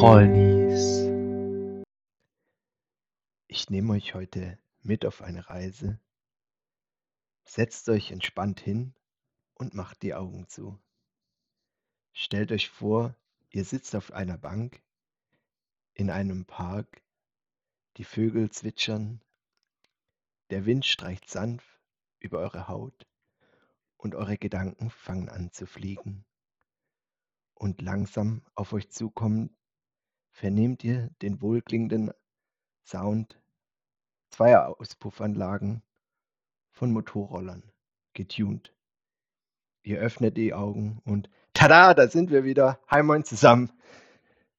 Rollnies. Ich nehme euch heute mit auf eine Reise. Setzt euch entspannt hin und macht die Augen zu. Stellt euch vor, ihr sitzt auf einer Bank in einem Park, die Vögel zwitschern, der Wind streicht sanft über eure Haut und eure Gedanken fangen an zu fliegen. Und langsam auf euch zukommen, vernehmt ihr den wohlklingenden Sound zweier Auspuffanlagen von Motorrollern, getuned. Ihr öffnet die Augen und tada, da sind wir wieder. Hi moin zusammen.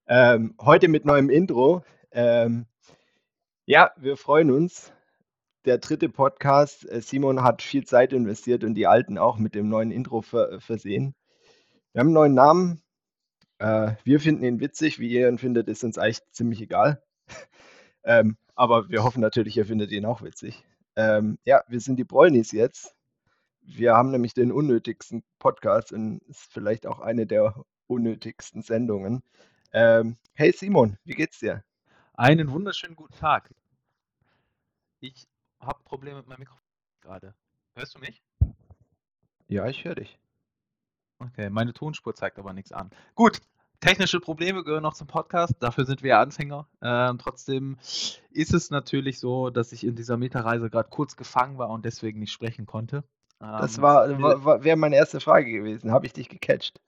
Ähm, heute mit neuem Intro. Ähm, ja, wir freuen uns. Der dritte Podcast. Äh, Simon hat viel Zeit investiert und die alten auch mit dem neuen Intro ver versehen. Wir haben einen neuen Namen. Äh, wir finden ihn witzig. Wie ihr ihn findet, ist uns eigentlich ziemlich egal. ähm, aber wir hoffen natürlich, ihr findet ihn auch witzig. Ähm, ja, wir sind die Bräunis jetzt. Wir haben nämlich den unnötigsten Podcast und ist vielleicht auch eine der unnötigsten Sendungen. Ähm, hey Simon, wie geht's dir? Einen wunderschönen guten Tag. Ich habe Probleme mit meinem Mikrofon gerade. Hörst du mich? Ja, ich höre dich. Okay, meine Tonspur zeigt aber nichts an. Gut, technische Probleme gehören noch zum Podcast, dafür sind wir ja Anfänger. Ähm, trotzdem ist es natürlich so, dass ich in dieser Metareise gerade kurz gefangen war und deswegen nicht sprechen konnte. Das ähm, war, war wäre meine erste Frage gewesen. Habe ich dich gecatcht?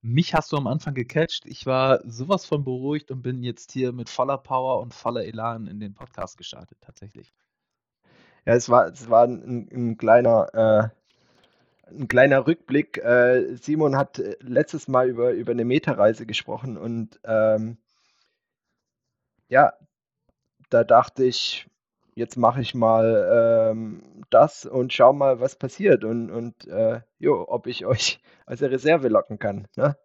Mich hast du am Anfang gecatcht. Ich war sowas von beruhigt und bin jetzt hier mit voller Power und voller Elan in den Podcast gestartet, tatsächlich. Ja, es war, es war ein, ein kleiner äh, ein kleiner Rückblick. Äh, Simon hat äh, letztes Mal über, über eine Metareise gesprochen und ähm, ja, da dachte ich, jetzt mache ich mal ähm, das und schau mal, was passiert und, und äh, jo, ob ich euch als Reserve locken kann. Ne?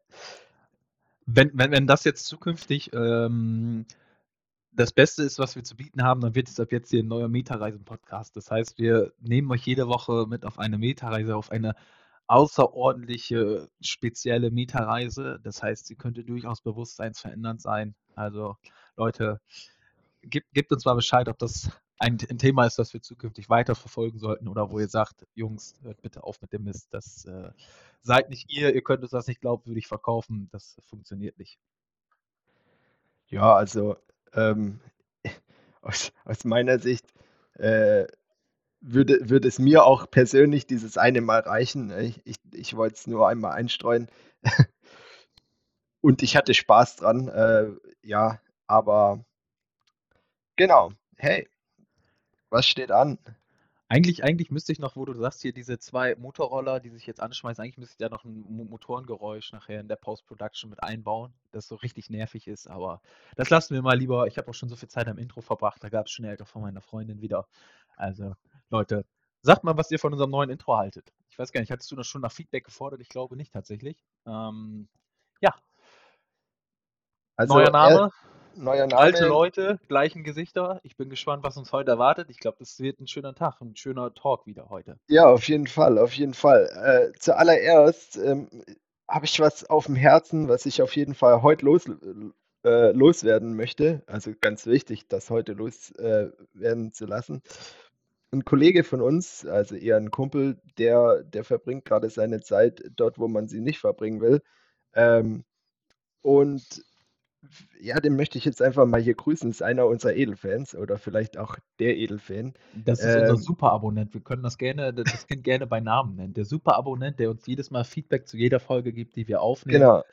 Wenn, wenn, wenn das jetzt zukünftig ähm, das Beste ist, was wir zu bieten haben, dann wird es ab jetzt hier ein neuer Metareisen-Podcast. Das heißt, wir nehmen euch jede Woche mit auf eine Metareise, auf eine außerordentliche, spezielle Metareise. Das heißt, sie könnte durchaus bewusstseinsverändernd sein. Also, Leute, gebt, gebt uns mal Bescheid, ob das ein, ein, Thema ist, das wir zukünftig weiterverfolgen sollten oder wo ihr sagt, Jungs, hört bitte auf mit dem Mist. Das äh, seid nicht ihr, ihr könnt uns das nicht glaubwürdig verkaufen. Das funktioniert nicht. Ja, also ähm, aus, aus meiner Sicht äh, würde, würde es mir auch persönlich dieses eine Mal reichen. Ich, ich, ich wollte es nur einmal einstreuen. Und ich hatte Spaß dran. Äh, ja, aber genau. Hey, was steht an? Eigentlich, eigentlich müsste ich noch, wo du sagst, hier diese zwei Motorroller, die sich jetzt anschmeißen, eigentlich müsste ich da noch ein Motorengeräusch nachher in der Post-Production mit einbauen, das so richtig nervig ist, aber das lassen wir mal lieber. Ich habe auch schon so viel Zeit am Intro verbracht, da gab es schon älter von meiner Freundin wieder. Also, Leute, sagt mal, was ihr von unserem neuen Intro haltet. Ich weiß gar nicht, hattest du das schon nach Feedback gefordert? Ich glaube nicht tatsächlich. Ähm, ja. Also, Neuer Name. Neuer Name. Alte Leute, gleichen Gesichter. Ich bin gespannt, was uns heute erwartet. Ich glaube, das wird ein schöner Tag, ein schöner Talk wieder heute. Ja, auf jeden Fall, auf jeden Fall. Äh, zuallererst ähm, habe ich was auf dem Herzen, was ich auf jeden Fall heute los, äh, loswerden möchte. Also ganz wichtig, das heute loswerden äh, zu lassen. Ein Kollege von uns, also eher ein Kumpel, der, der verbringt gerade seine Zeit dort, wo man sie nicht verbringen will. Ähm, und ja, den möchte ich jetzt einfach mal hier grüßen. Das ist einer unserer Edelfans oder vielleicht auch der Edelfan. Das ist ähm, unser Superabonnent. Wir können das gerne, das Kind gerne bei Namen nennen. Der Superabonnent, der uns jedes Mal Feedback zu jeder Folge gibt, die wir aufnehmen. Genau.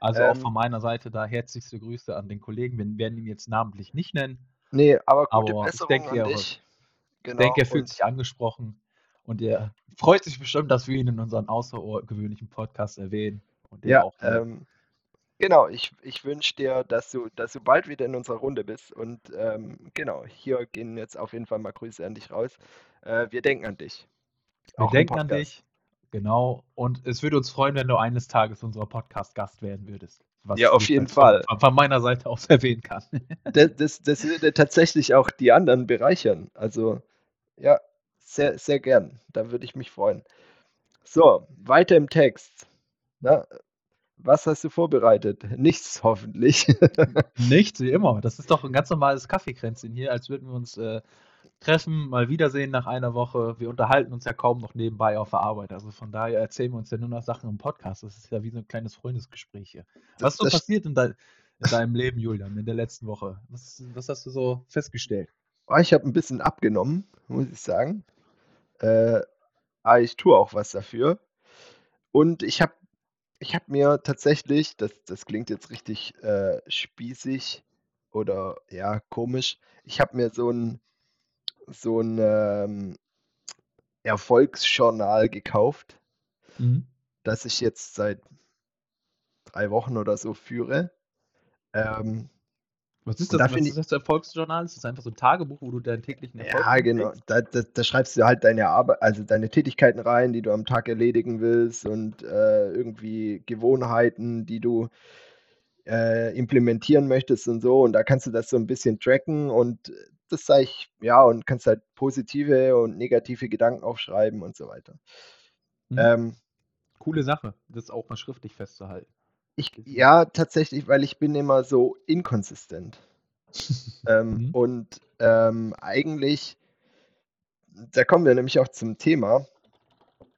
Also ähm, auch von meiner Seite da herzlichste Grüße an den Kollegen. Wir werden ihn jetzt namentlich nicht nennen. Nee, aber gute aber Besserung ich denke, an dich. Genau, ich denke, er fühlt sich angesprochen und er freut sich bestimmt, dass wir ihn in unseren außergewöhnlichen Podcast erwähnen. ja, auch, ähm, Genau, ich, ich wünsche dir, dass du, dass du bald wieder in unserer Runde bist. Und ähm, genau, hier gehen jetzt auf jeden Fall mal Grüße an dich raus. Äh, wir denken an dich. Wir denken an dich, genau. Und es würde uns freuen, wenn du eines Tages unser Podcast-Gast werden würdest. ja, auf jeden Fall. Von, von, meiner Seite aus erwähnen kann. das, das, das würde tatsächlich auch die anderen bereichern. Also, ja, sehr, sehr gern. Da würde ich mich freuen. So, weiter im Text. Na, was hast du vorbereitet? Nichts hoffentlich. Nichts, wie immer. Das ist doch ein ganz normales Kaffeekränzchen hier, als würden wir uns äh, treffen, mal wiedersehen nach einer Woche. Wir unterhalten uns ja kaum noch nebenbei auf der Arbeit. Also von daher erzählen wir uns ja nur noch Sachen im Podcast. Das ist ja wie so ein kleines Freundesgespräch hier. Was ist so passiert in, de in, deinem Leben, Julian, in der letzten Woche? Was, was hast du so festgestellt? Oh, ich habe ein bisschen abgenommen, muss ich sagen. Äh, aber ich tue auch was dafür. Und ich habe ich hab mir tatsächlich, das, das klingt jetzt richtig äh, spießig oder ja, komisch, ich habe mir so ein, so ein ähm, Erfolgsjournal gekauft, mhm. das ich jetzt seit drei Wochen oder so führe. Ähm, was ist das? Da was ist das Erfolgsjournal? Ist das einfach so ein Tagebuch, wo du deinen täglichen Erfolg Ja, genau. Da, da, da, schreibst du halt deine Arbeit, also deine Tätigkeiten rein, die du am Tag erledigen willst und äh, irgendwie Gewohnheiten, die du äh, implementieren möchtest und so. Und da kannst du das so ein bisschen tracken und das sage ich, ja, und kannst halt positive und negative Gedanken aufschreiben und so weiter. Mhm. Ähm, Coole Sache, das auch mal schriftlich festzuhalten. Ich, ja, tatsächlich, weil ich bin immer so inkonsistent. ähm, mhm. Und ähm, eigentlich, da kommen wir nämlich auch zum Thema.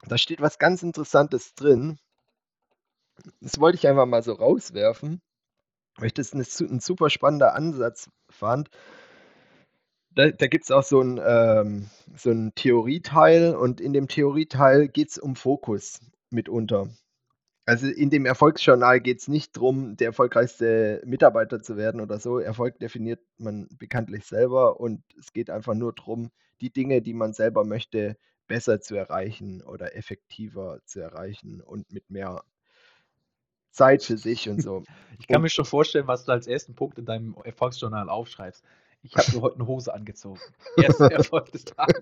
Da steht was ganz Interessantes drin. Das wollte ich einfach mal so rauswerfen, weil ich das eine, ein super spannender Ansatz fand. Da, da gibt es auch so ein, ähm, so ein Theorieteil und in dem Theorieteil geht es um Fokus mitunter. Also in dem Erfolgsjournal geht es nicht darum, der erfolgreichste Mitarbeiter zu werden oder so. Erfolg definiert man bekanntlich selber und es geht einfach nur darum, die Dinge, die man selber möchte, besser zu erreichen oder effektiver zu erreichen und mit mehr Zeit für sich und so. Ich kann und, mir schon vorstellen, was du als ersten Punkt in deinem Erfolgsjournal aufschreibst. Ich habe mir heute eine Hose angezogen. Erster Erfolg des Tages.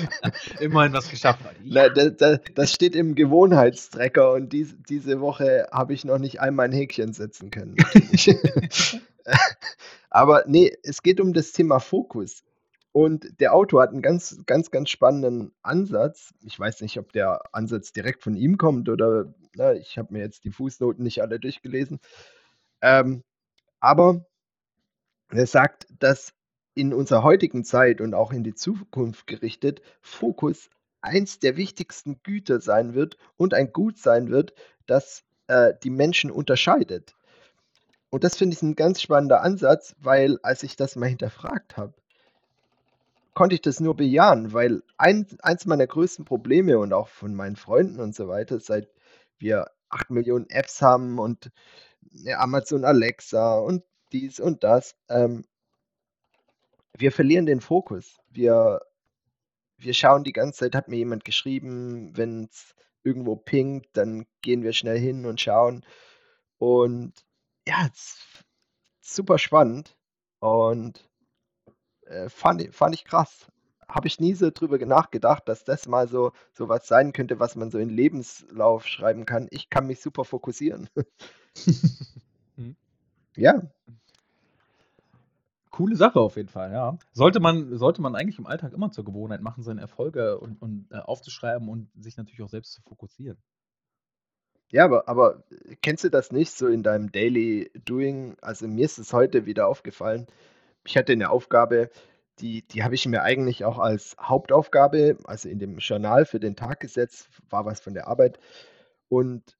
Immerhin was geschafft. Ja. Da, da, das steht im Gewohnheitstrecker und dies, diese Woche habe ich noch nicht einmal ein Häkchen setzen können. Aber nee, es geht um das Thema Fokus. Und der Autor hat einen ganz, ganz, ganz spannenden Ansatz. Ich weiß nicht, ob der Ansatz direkt von ihm kommt oder na, ich habe mir jetzt die Fußnoten nicht alle durchgelesen. Ähm, aber er sagt, dass in unserer heutigen Zeit und auch in die Zukunft gerichtet Fokus eins der wichtigsten Güter sein wird und ein Gut sein wird, das äh, die Menschen unterscheidet. Und das finde ich ein ganz spannender Ansatz, weil als ich das mal hinterfragt habe, konnte ich das nur bejahen, weil ein, eins meiner größten Probleme und auch von meinen Freunden und so weiter, seit wir 8 Millionen Apps haben und Amazon Alexa und dies und das, ähm, wir verlieren den Fokus. Wir, wir schauen die ganze Zeit, hat mir jemand geschrieben, wenn es irgendwo pinkt, dann gehen wir schnell hin und schauen. Und ja, super spannend und äh, fand, fand ich krass. Habe ich nie so drüber nachgedacht, dass das mal so, so was sein könnte, was man so in Lebenslauf schreiben kann. Ich kann mich super fokussieren. Ja, Coole Sache auf jeden Fall, ja. Sollte man, sollte man eigentlich im Alltag immer zur Gewohnheit machen, seine Erfolge und, und äh, aufzuschreiben und sich natürlich auch selbst zu fokussieren. Ja, aber, aber kennst du das nicht so in deinem Daily Doing? Also mir ist es heute wieder aufgefallen. Ich hatte eine Aufgabe, die, die habe ich mir eigentlich auch als Hauptaufgabe, also in dem Journal für den Tag gesetzt, war was von der Arbeit. Und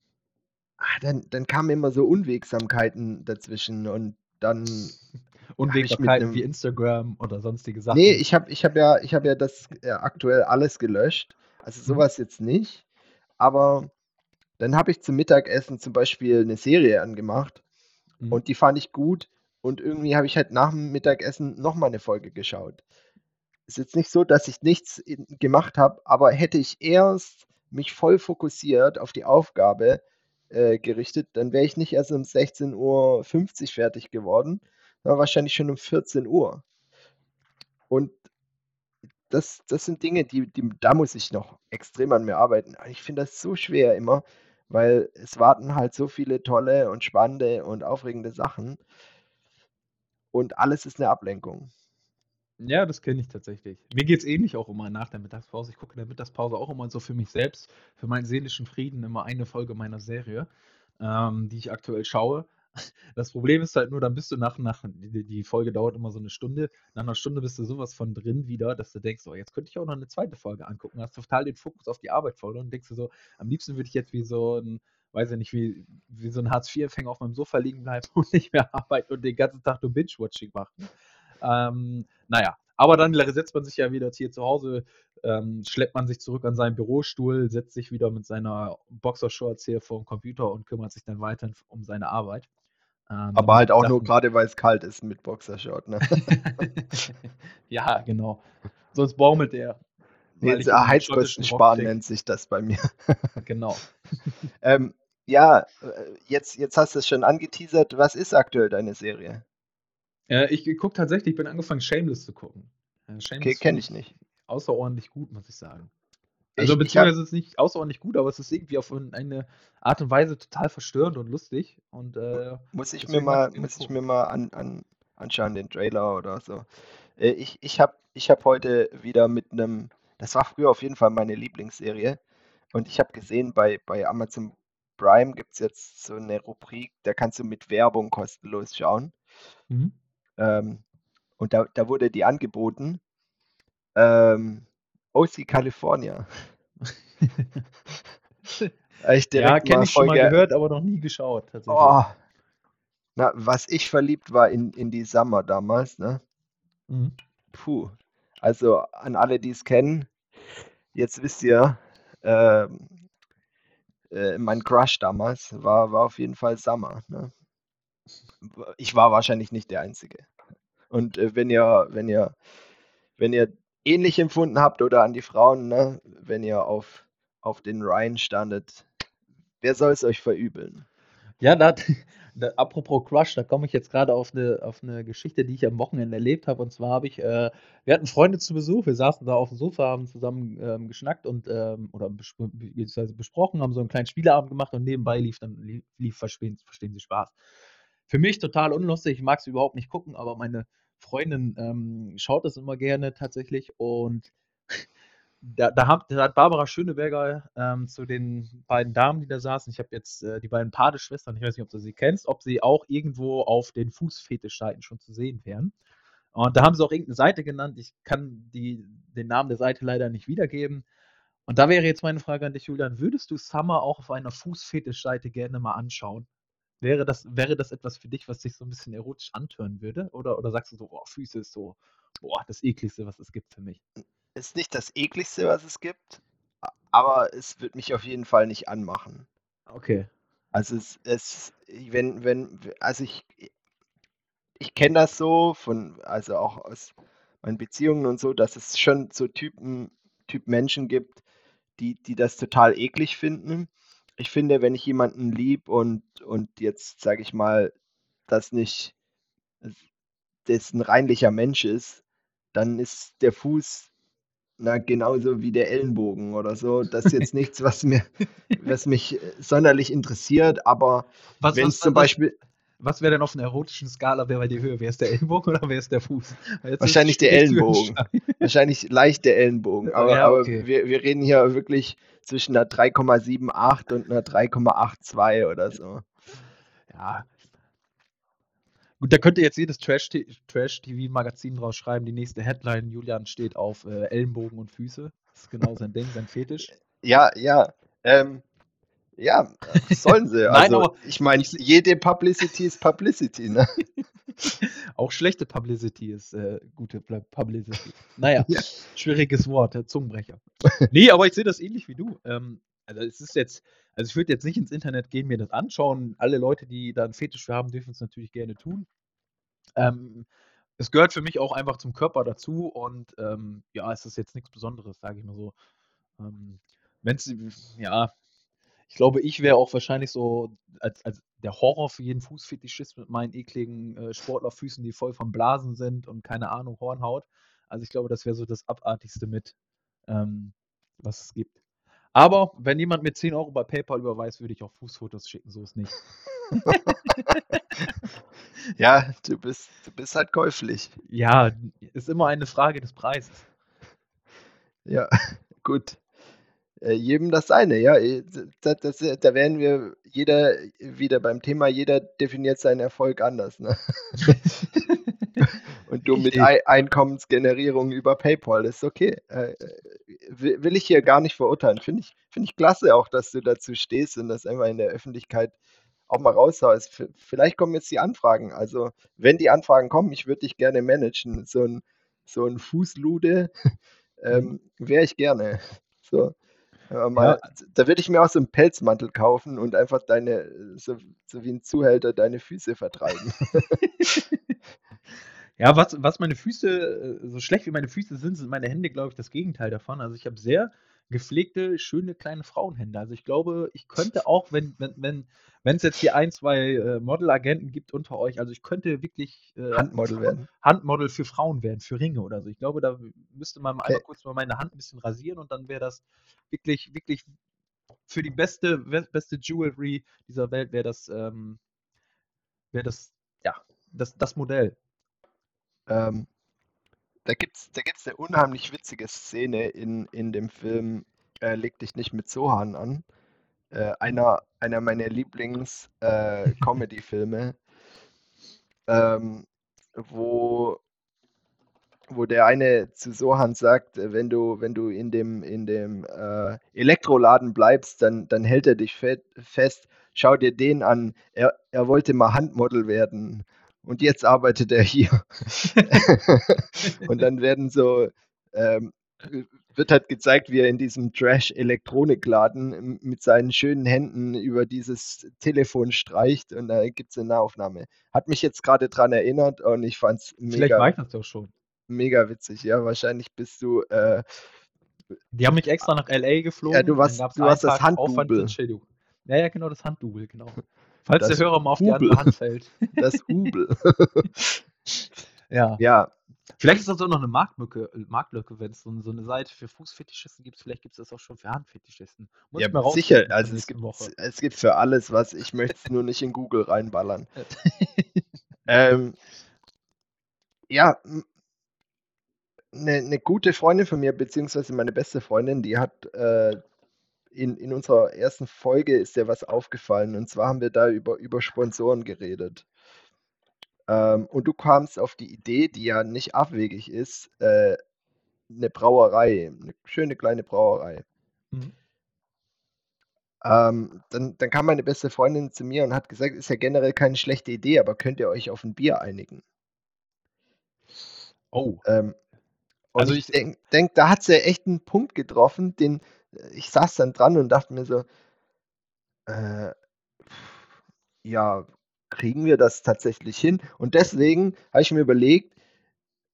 ah, dann, dann kamen immer so Unwegsamkeiten dazwischen und dann Unwägbarkeiten wie Instagram oder sonstige Sachen. Nee, ich habe ich hab ja, hab ja das äh, aktuell alles gelöscht. Also mhm. sowas jetzt nicht. Aber dann habe ich zum Mittagessen zum Beispiel eine Serie angemacht mhm. und die fand ich gut. Und irgendwie habe ich halt nach dem Mittagessen nochmal eine Folge geschaut. Ist jetzt nicht so, dass ich nichts gemacht habe, aber hätte ich erst mich voll fokussiert auf die Aufgabe äh, gerichtet, dann wäre ich nicht erst um 16.50 Uhr fertig geworden, war wahrscheinlich schon um 14 Uhr. Und das, das sind Dinge, die, die, da muss ich noch extrem an mir arbeiten. Ich finde das so schwer immer, weil es warten halt so viele tolle und spannende und aufregende Sachen. Und alles ist eine Ablenkung. Ja, das kenne ich tatsächlich. Mir geht es ähnlich auch immer nach der Mittagspause. Ich gucke in der Mittagspause auch immer so für mich selbst, für meinen seelischen Frieden immer eine Folge meiner Serie. ähm, die ich aktuell schaue. Das Problem ist halt nur, dann bist du nach, nach die, die Folge dauert immer so eine Stunde. Nach einer Stunde bist du sowas von drin wieder, dass du denkst, oh, jetzt könnte ich auch noch eine zweite Folge angucken. Hast total den Fokus auf die Arbeit verloren und denkst du so, am liebsten würde ich jetzt wie so ein, weiß ich nicht, wie, wie so ein Hartz-IV-Empfänger auf meinem Sofa liegen bleiben und nicht mehr arbeiten und den ganzen Tag nur Binge-Watching machen. Ähm, naja, aber dann setzt man sich ja wieder hier zu Hause, ähm, schleppt man sich zurück an seinen Bürostuhl, setzt sich wieder mit seiner Boxershorts hier vor dem Computer und kümmert sich dann weiter um seine Arbeit. Ähm, Aber halt auch nur gerade, weil es kalt ist mit Boxershort, ne? ja, genau. Sonst baumelt er. Nee, Heizkosten sparen nennt sich das bei mir. genau. ähm, ja, äh, jetzt, jetzt hast du es schon angeteasert. Was ist aktuell deine Serie? Äh, ich gucke tatsächlich, ich bin angefangen, Shameless zu gucken. Äh, Shameless okay, kenne ich nicht. Außerordentlich gut, muss ich sagen. Also ich, beziehungsweise ich hab, ist nicht außerordentlich gut, aber es ist irgendwie auf eine Art und Weise total verstörend und lustig. Und, äh, muss ich mir mal, muss ich mir mal an, an, anschauen, den Trailer oder so. Äh, ich ich habe ich hab heute wieder mit einem, das war früher auf jeden Fall meine Lieblingsserie. Und ich habe gesehen, bei, bei Amazon Prime gibt es jetzt so eine Rubrik, da kannst du mit Werbung kostenlos schauen. Mhm. Ähm, und da, da wurde die angeboten. Ähm, OC California. ja, kenne ich schon mal gehört, aber noch nie geschaut. Oh, na, was ich verliebt war in, in die Summer damals, ne? Mhm. Puh. Also an alle, die es kennen, jetzt wisst ihr, äh, äh, mein Crush damals war, war auf jeden Fall Summer. Ne? Ich war wahrscheinlich nicht der Einzige. Und äh, wenn ihr, wenn ihr, wenn ihr ähnlich empfunden habt oder an die Frauen, ne, wenn ihr auf, auf den Ryan standet, wer soll es euch verübeln? Ja, da, da, apropos Crush, da komme ich jetzt gerade auf eine, auf eine Geschichte, die ich am Wochenende erlebt habe. Und zwar habe ich, äh, wir hatten Freunde zu Besuch, wir saßen da auf dem Sofa, haben zusammen ähm, geschnackt und ähm, oder bespro besprochen, haben so einen kleinen Spieleabend gemacht und nebenbei lief dann lief, lief verstehen, verstehen Sie Spaß. Für mich total unlustig, ich mag es überhaupt nicht gucken, aber meine Freundin ähm, schaut das immer gerne tatsächlich und da, da, hat, da, hat, Barbara Schöneberger ähm, zu den beiden Damen, die da saßen, ich habe jetzt äh, die beiden Padeschwestern, ich weiß nicht, ob du sie kennst, ob sie auch irgendwo auf den Fußfetischseiten schon zu sehen wären. Und da haben sie auch irgendeine Seite genannt. Ich kann die, den Namen der Seite leider nicht wiedergeben. Und da wäre jetzt meine Frage an dich, Julian. Würdest du Summer auch auf einer Fußfetischseite gerne mal anschauen? Wäre das, wäre das etwas für dich, was dich so ein bisschen erotisch antören würde? Oder, oder sagst du so, boah, Füße ist so, boah, das ekligste, was es gibt für mich? Ist nicht das ekligste, was es gibt, aber es wird mich auf jeden Fall nicht anmachen. Okay. Also es, es wenn, wenn, also ich, ich kenne das so von, also auch aus meinen Beziehungen und so, dass es schon so Typen, Typ Menschen gibt, die, die das total eklig finden ich finde, wenn ich jemanden lieb und, und jetzt, sage ich mal, das nicht, das ein reinlicher Mensch ist, dann ist der Fuß na, genauso wie der Ellenbogen oder so. Das ist jetzt nichts, was mir, was mich sonderlich interessiert, aber wenn es zum Beispiel. Was wäre denn auf einer erotischen Skala, wer bei dir höher? Wer ist der Ellenbogen oder wer ist der Fuß? Wahrscheinlich der Ellenbogen. Wahrscheinlich leicht der Ellenbogen. Aber, ja, okay. aber wir, wir reden hier wirklich zwischen einer 3,78 und einer 3,82 oder so. Ja. Gut, da könnte jetzt jedes Trash-TV-Magazin draus schreiben, die nächste Headline, Julian steht auf äh, Ellenbogen und Füße. Das ist genau sein Ding, sein Fetisch. Ja, ja. Ähm, ja, sollen sie. Nein, also, ich meine, jede Publicity ist Publicity, ne? Auch schlechte Publicity ist äh, gute Publicity. Naja, ja. schwieriges Wort, der Zungenbrecher. nee, aber ich sehe das ähnlich wie du. Ähm, also es ist jetzt, also ich würde jetzt nicht ins Internet gehen, mir das anschauen. Alle Leute, die da einen Fetisch für haben, dürfen es natürlich gerne tun. Ähm, es gehört für mich auch einfach zum Körper dazu und ähm, ja, es ist jetzt nichts Besonderes, sage ich mal so. Ähm, Wenn es, ja, ich glaube, ich wäre auch wahrscheinlich so als, als der Horror für jeden Fußfetischist mit meinen ekligen äh, Sportlerfüßen, die voll von Blasen sind und keine Ahnung, Hornhaut. Also ich glaube, das wäre so das Abartigste mit, ähm, was es gibt. Aber wenn jemand mir 10 Euro bei PayPal überweist, würde ich auch Fußfotos schicken, so ist nicht. ja, du bist, du bist halt käuflich. Ja, ist immer eine Frage des Preises. Ja, gut. Äh, jedem das seine, ja. Äh, das, das, da wären wir jeder wieder beim Thema, jeder definiert seinen Erfolg anders. Ne? Und du mit Ei Einkommensgenerierung über PayPal, das ist okay. Äh, will ich hier gar nicht verurteilen. Finde ich, find ich klasse auch, dass du dazu stehst und das einfach in der Öffentlichkeit auch mal raushaust. Vielleicht kommen jetzt die Anfragen. Also, wenn die Anfragen kommen, ich würde dich gerne managen. So ein, so ein Fußlude ähm, mhm. wäre ich gerne. So. Mal, ja. Da würde ich mir auch so einen Pelzmantel kaufen und einfach deine, so, so wie ein Zuhälter, deine Füße vertreiben. ja, was, was meine Füße, äh, so schlecht wie meine Füße sind, sind meine Hände, glaube ich, das Gegenteil davon. Also ich habe sehr gepflegte, schöne kleine Frauenhände. Also ich glaube, ich könnte auch, wenn wenn wenn wenn es jetzt hier ein, zwei äh, Modelagenten gibt unter euch, also ich könnte wirklich äh, Handmodel werden. Handmodel für Frauen werden, für Ringe oder so. Ich glaube, da müsste man okay. kurz mal meine Hand ein bisschen rasieren und dann wäre das wirklich, wirklich für die beste, beste Jewelry dieser Welt wäre das, ähm, wäre das, ja, das, das Modell. Ähm, da gibt es da gibt's eine unheimlich witzige Szene in, in dem Film äh, Leg dich nicht mit Sohan an. Äh, einer, einer meiner Lieblings-Comedy-Filme, äh, ähm, wo, wo der eine zu Sohan sagt, äh, wenn du, wenn du in dem, in dem äh, Elektroladen bleibst, dann, dann hält er dich fest. Schau dir den an. Er, er wollte mal Handmodel werden und jetzt arbeitet er hier. und dann werden so, ähm, wird halt gezeigt, wie er in diesem Trash-Elektronikladen mit seinen schönen Händen über dieses Telefon streicht und da gibt es eine Nahaufnahme. Hat mich jetzt gerade dran erinnert und ich fand es mega. Vielleicht war ich das doch schon. Mega witzig, ja. Wahrscheinlich bist du. Äh, die haben mich extra nach LA geflogen. Ja, du warst, du warst das Handdouble. Ja, ja, genau, das Handdouble, genau. Falls das der Hörer mal auf Hubel. die andere Hand fällt. Das Hubel. ja. Ja. Vielleicht ist das auch noch eine Marktlücke, Marktlücke wenn es so, so, eine Seite für Fußfetischisten gibt. Vielleicht gibt es das auch schon für Handfetischisten. Muss ja, sicher. Also es gibt, es gibt für alles was. Ich möchte es nur nicht in Google reinballern. ähm, ja, eine, eine, gute Freundin von mir, beziehungsweise meine beste Freundin, die hat äh, in, in unserer ersten Folge ist dir was aufgefallen. Und zwar haben wir da über, über Sponsoren geredet. Ähm, und du kamst auf die Idee, die ja nicht abwegig ist, äh, eine Brauerei, eine schöne kleine Brauerei. Mhm. Ähm, dann, dann kam meine beste Freundin zu mir und hat gesagt, ist ja generell keine schlechte Idee, aber könnt ihr euch auf ein Bier einigen? Oh. Ähm, also ich denke, denk, da hat sie echt einen Punkt getroffen, den, ich saß dann dran und dachte mir so, äh, ja, kriegen wir das tatsächlich hin? Und deswegen habe ich mir überlegt,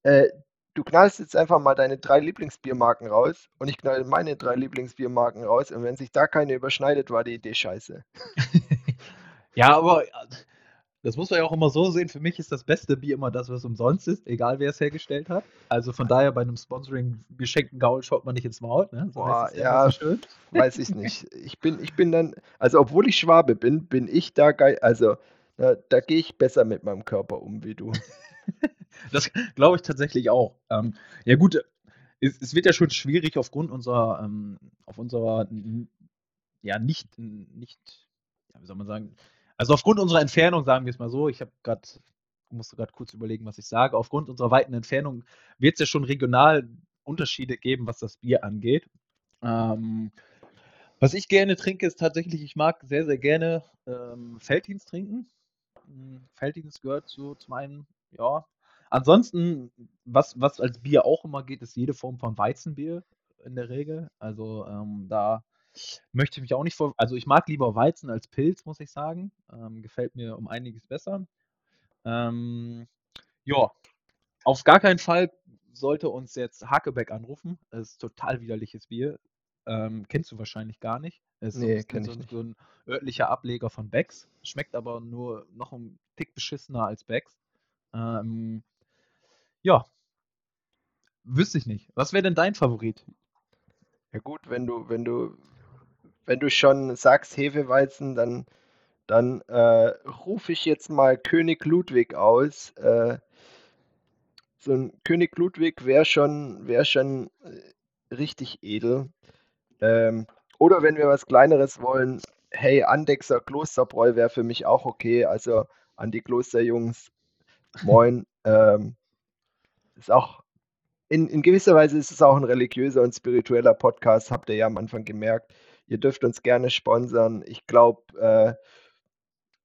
äh, du knallst jetzt einfach mal deine drei Lieblingsbiermarken raus und ich knall meine drei Lieblingsbiermarken raus und wenn sich da keine überschneidet, war die Idee scheiße. ja, aber das muss man ja auch immer so sehen. Für mich ist das beste Bier immer das, was umsonst ist, egal wer es hergestellt hat. Also von daher bei einem Sponsoring geschenkten Gaul schaut man nicht ins Maul. Ne? So Boah, ja, so weiß ich nicht. Ich bin, ich bin dann, also obwohl ich Schwabe bin, bin ich da geil. Also da, da gehe ich besser mit meinem Körper um wie du. das glaube ich tatsächlich auch. Ähm, ja gut, es, es, wird ja schon schwierig aufgrund unserer, ähm, auf unserer, ja nicht, nicht, ja, wie soll man sagen, also aufgrund unserer Entfernung, sagen wir es mal so, ich habe gerade, musste gerade kurz überlegen, was ich sage, aufgrund unserer weiten Entfernung wird es ja schon regional Unterschiede geben, was das Bier angeht. Ähm, was ich gerne trinke, ist tatsächlich, ich mag sehr, sehr gerne ähm, Felddienst trinken. Hm, Felddienst gehört so zu meinen, ja. Ansonsten, was, was als Bier auch immer geht, ist jede Form von Weizenbier in der Regel. Also ähm, da Möchte ich mich auch nicht vor also, ich mag lieber Weizen als Pilz, muss ich sagen. Ähm, gefällt mir um einiges besser. Ähm, ja, auf gar keinen Fall sollte uns jetzt Hakebeck anrufen. Das ist total widerliches Bier. Ähm, kennst du wahrscheinlich gar nicht. Es nee, ist kenn so, so ein örtlicher Ableger von Becks. Schmeckt aber nur noch ein Tick beschissener als Becks. Ähm, ja. Wüsste ich nicht. Was wäre denn dein Favorit? Ja gut, wenn du, wenn du wenn du schon sagst Hefeweizen, dann, dann äh, rufe ich jetzt mal König Ludwig aus. Äh, so ein König Ludwig wäre schon, wär schon äh, richtig edel. Ähm, Oder wenn wir was Kleineres wollen, hey, Andexer Klosterbräu wäre für mich auch okay. Also an die Klosterjungs, moin. ähm, ist auch, in, in gewisser Weise ist es auch ein religiöser und spiritueller Podcast, habt ihr ja am Anfang gemerkt. Ihr dürft uns gerne sponsern. Ich glaube, äh,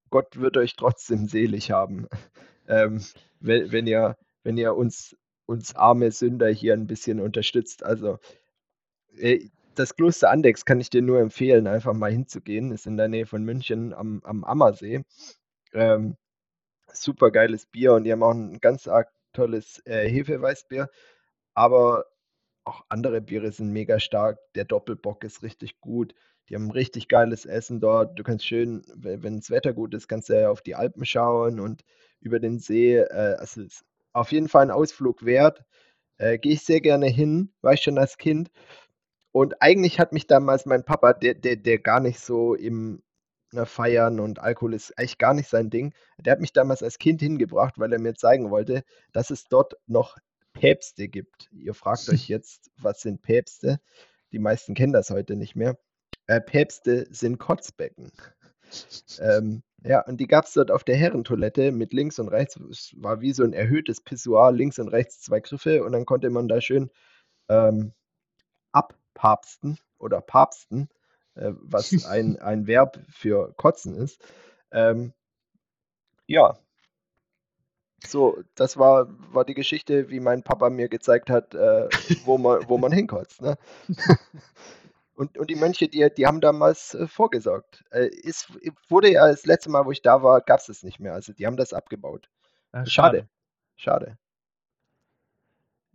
Gott wird euch trotzdem selig haben, ähm, wenn, wenn, ihr, wenn ihr uns, uns arme Sünder hier ein bisschen unterstützt. Also äh, das Kloster Andex kann ich dir nur empfehlen, einfach mal hinzugehen. Ist in der Nähe von München am, am Ammersee. Ähm, super geiles Bier und die haben auch ein ganz arg tolles äh, Hefeweißbier. Aber auch andere Biere sind mega stark. Der Doppelbock ist richtig gut. Die haben richtig geiles Essen dort. Du kannst schön, wenn das Wetter gut ist, kannst du ja auf die Alpen schauen und über den See. Also ist auf jeden Fall ein Ausflug wert. Äh, Gehe ich sehr gerne hin, war ich schon als Kind. Und eigentlich hat mich damals mein Papa, der, der, der gar nicht so im na, Feiern und Alkohol ist eigentlich gar nicht sein Ding, der hat mich damals als Kind hingebracht, weil er mir zeigen wollte, dass es dort noch Päpste gibt. Ihr fragt euch jetzt, was sind Päpste? Die meisten kennen das heute nicht mehr. Äh, Päpste sind Kotzbecken. ähm, ja, und die gab es dort auf der Herrentoilette mit links und rechts. Es war wie so ein erhöhtes Pissoir, links und rechts zwei Griffe und dann konnte man da schön ähm, abpapsten oder papsten, äh, was ein, ein Verb für kotzen ist. Ähm, ja, so, das war, war die Geschichte, wie mein Papa mir gezeigt hat, äh, wo, man, wo man hinkotzt. Ne? und, und die Mönche, die, die haben damals äh, vorgesorgt. Äh, ist, wurde ja das letzte Mal, wo ich da war, gab es es nicht mehr. Also die haben das abgebaut. Ja, schade. Schade.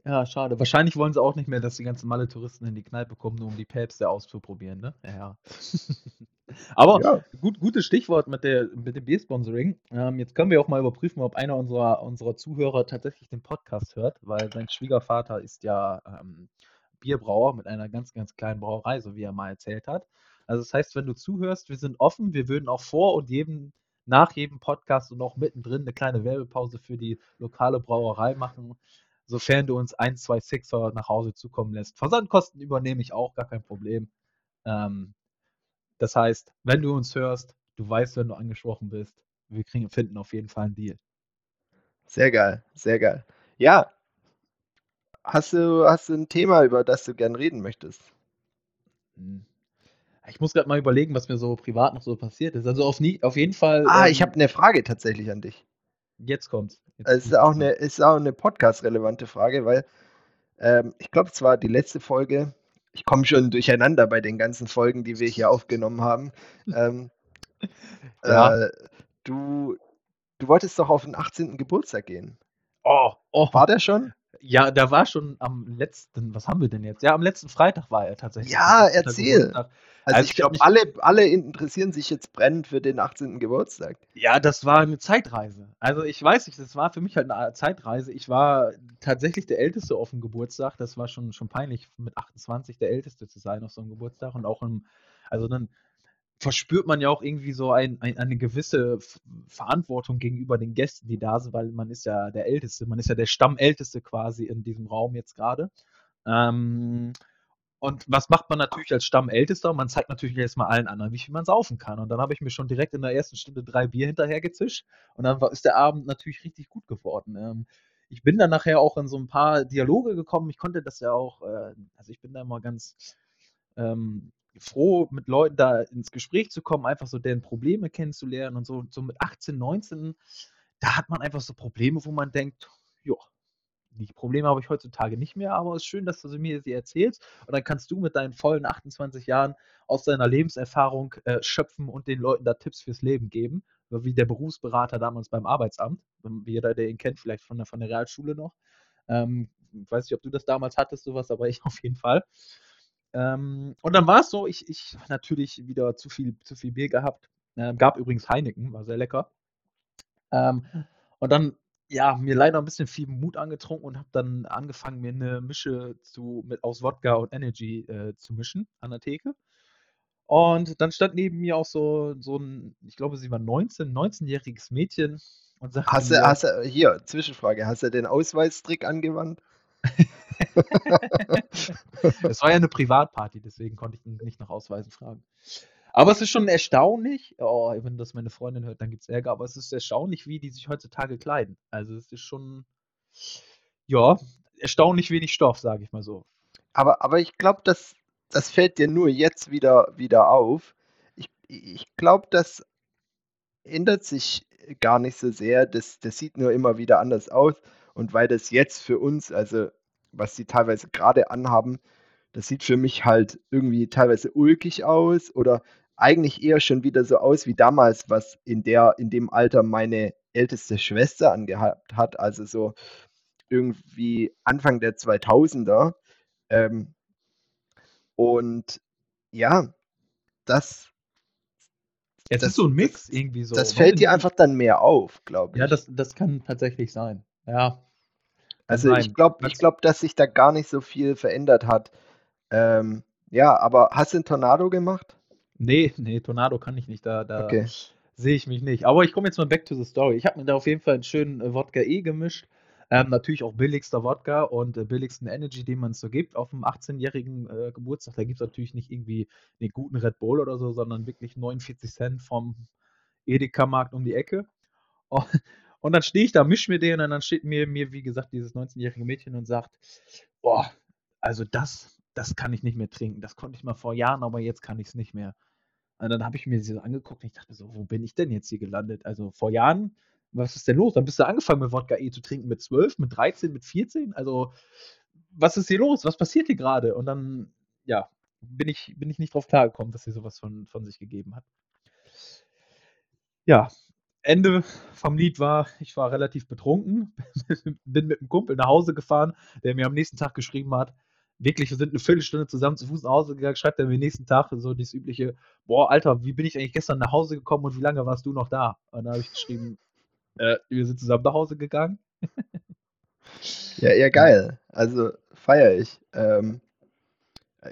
Ja, schade. Wahrscheinlich wollen sie auch nicht mehr, dass die ganzen Malle-Touristen in die Kneipe kommen, nur um die Päpste auszuprobieren, ne? Ja. Aber Ja. gut, gutes Stichwort mit, der, mit dem Bier-Sponsoring. Ähm, jetzt können wir auch mal überprüfen, ob einer unserer, unserer Zuhörer tatsächlich den Podcast hört, weil sein Schwiegervater ist ja ähm, Bierbrauer mit einer ganz, ganz kleinen Brauerei, so wie er mal erzählt hat. Also das heißt, wenn du zuhörst, wir sind offen, wir würden auch vor und jedem, nach jedem Podcast und auch mittendrin eine kleine Werbepause für die lokale Brauerei machen, sofern du uns ein, zwei Sixer nach Hause zukommen lässt. Versandkosten übernehme ich auch, gar kein Problem. Ähm, das heißt, wenn du uns hörst, du weißt, wenn du angesprochen bist, wir kriegen, finden auf jeden Fall einen Deal. Sehr geil, sehr geil. Ja. Hast du, hast du ein Thema, über das du gern reden möchtest? Hm. Ich muss gerade mal überlegen, was mir so privat noch so passiert ist. Also auf, nie, auf jeden Fall. Ah, ähm, ich habe eine Frage tatsächlich an dich. Jetzt kommt's. Jetzt Es ist auch eine, ist auch eine podcast-relevante Frage, weil ähm, ich glaube, es war die letzte Folge. Ich komme schon durcheinander bei den ganzen Folgen, die wir hier aufgenommen haben. Ähm, Ja. äh, du, du wolltest doch auf den 18. Geburtstag gehen. Oh, oh. War der schon? Ja, der war schon am letzten, was haben wir denn jetzt? Ja, am letzten Freitag war er tatsächlich. Ja, 18. erzähl. Also, Also ich glaube, alle, alle interessieren sich jetzt brennend für den 18. Geburtstag. Ja, das war eine Zeitreise. Also ich weiß nicht, das war für mich halt eine Zeitreise. Ich war tatsächlich der Älteste auf dem Geburtstag. Das war schon, schon peinlich, mit 28 der Älteste zu sein auf so einem Geburtstag. Und auch im, also dann verspürt man ja auch irgendwie so ein, ein, eine gewisse Verantwortung gegenüber den Gästen, die da sind, weil man ist ja der Älteste, man ist ja der Stammälteste quasi in diesem Raum jetzt gerade. Ähm, und was macht man natürlich als Stammältester? Man zeigt natürlich erstmal allen anderen, wie viel man saufen kann. Und dann habe ich mir schon direkt in der ersten Stunde drei Bier hinterher gezischt. Und dann ist der Abend natürlich richtig gut geworden. Ähm, ich bin dann nachher auch in so ein paar Dialoge gekommen. Ich konnte das ja auch, äh, also ich bin da immer ganz ähm, froh, mit Leuten da ins Gespräch zu kommen, einfach so deren Probleme kennenzulernen und so, so mit 18, 19, da hat man einfach so Probleme, wo man denkt, ja, die Probleme habe ich heutzutage nicht mehr, aber es ist schön, dass du mir sie erzählst und dann kannst du mit deinen vollen 28 Jahren aus deiner Lebenserfahrung äh, schöpfen und den Leuten da Tipps fürs Leben geben, wie der Berufsberater damals beim Arbeitsamt, jeder, der ihn kennt, vielleicht von der, von der Realschule noch. Ähm, weiß nicht, ob du das damals hattest, sowas, aber ich auf jeden Fall. Ähm, und dann war es so, ich, ich natürlich wieder zu viel, zu viel Bier gehabt. Ähm, gab übrigens Heineken, war sehr lecker. Ähm, und dann, ja, mir leider ein bisschen viel Mut angetrunken und habe dann angefangen, mir eine Mische zu, mit, aus Wodka und Energy äh, zu mischen an der Theke. Und dann stand neben mir auch so, so ein, ich glaube, sie war 19, 19-jähriges Mädchen und sagte Hast du, hast du, hier, Zwischenfrage, hast du den Ausweistrick angewandt? Es war ja eine Privatparty, deswegen konnte ich ihn nicht nach Ausweisen fragen. Aber es ist schon erstaunlich, oh, wenn das meine Freundin hört, dann gibt es Ärger, aber es ist erstaunlich, wie die sich heutzutage kleiden. Also es ist schon, ja, erstaunlich wenig Stoff, sage ich mal so. Aber, aber ich glaube, das, das fällt dir nur jetzt wieder, wieder auf. Ich, ich glaube, das ändert sich gar nicht so sehr. Das, das sieht nur immer wieder anders aus. Und weil das jetzt für uns, also was sie teilweise gerade anhaben, das sieht für mich halt irgendwie teilweise ulkig aus oder eigentlich eher schon wieder so aus wie damals, was in der, in dem Alter meine älteste Schwester angehabt hat, also so irgendwie Anfang der 2000er. Ähm, und ja, das, Jetzt das, ist so ein Mix das, irgendwie so. das Weiß fällt dir einfach dann mehr auf, glaube ich. Ja, das, das kann tatsächlich sein. Ja, Also ich sein. glaube, ich glaube, dass sich da gar nicht so viel verändert hat. Ähm, ja, aber hast du einen Tornado gemacht? Nee, nee, Tornado kann ich nicht. Da, da Okay. sehe ich mich nicht. Aber ich komme jetzt mal back to the story. Ich habe mir da auf jeden Fall einen schönen äh, Wodka E gemischt. Ähm, natürlich auch billigster Wodka und äh, billigsten Energy, den man so gibt auf dem 18-jährigen äh, Geburtstag. Da gibt es natürlich nicht irgendwie einen guten Red Bull oder so, sondern wirklich 49 Cent vom Edeka-Markt um die Ecke. Und, und dann stehe ich da, misch mir den und dann steht mir, mir, wie gesagt, dieses 19-jährige Mädchen und sagt, boah, also das, das kann ich nicht mehr trinken. Das konnte ich mal vor Jahren, aber jetzt kann ich es nicht mehr. Und dann habe ich mir sie so angeguckt und ich dachte so, wo bin ich denn jetzt hier gelandet? Also vor Jahren, was ist denn los? Dann bist du angefangen mit Wodka E zu trinken mit 12, mit 13, mit 14. Also was ist hier los? Was passiert hier gerade? Und dann, ja, bin ich, bin ich nicht drauf klargekommen, dass sie sowas von, von sich gegeben hat. Ja, Ende vom Lied war, ich war relativ betrunken, bin mit einem Kumpel nach Hause gefahren, der mir am nächsten Tag geschrieben hat, wirklich, wir sind eine Viertelstunde zusammen zu Fuß nach Hause gegangen, schreibt er mir nächsten Tag so das übliche, boah, Alter, wie bin ich eigentlich gestern nach Hause gekommen und wie lange warst du noch da? Und dann habe ich geschrieben, äh, wir sind zusammen nach Hause gegangen. Ja, ja, geil. Also feiere ich. Ähm,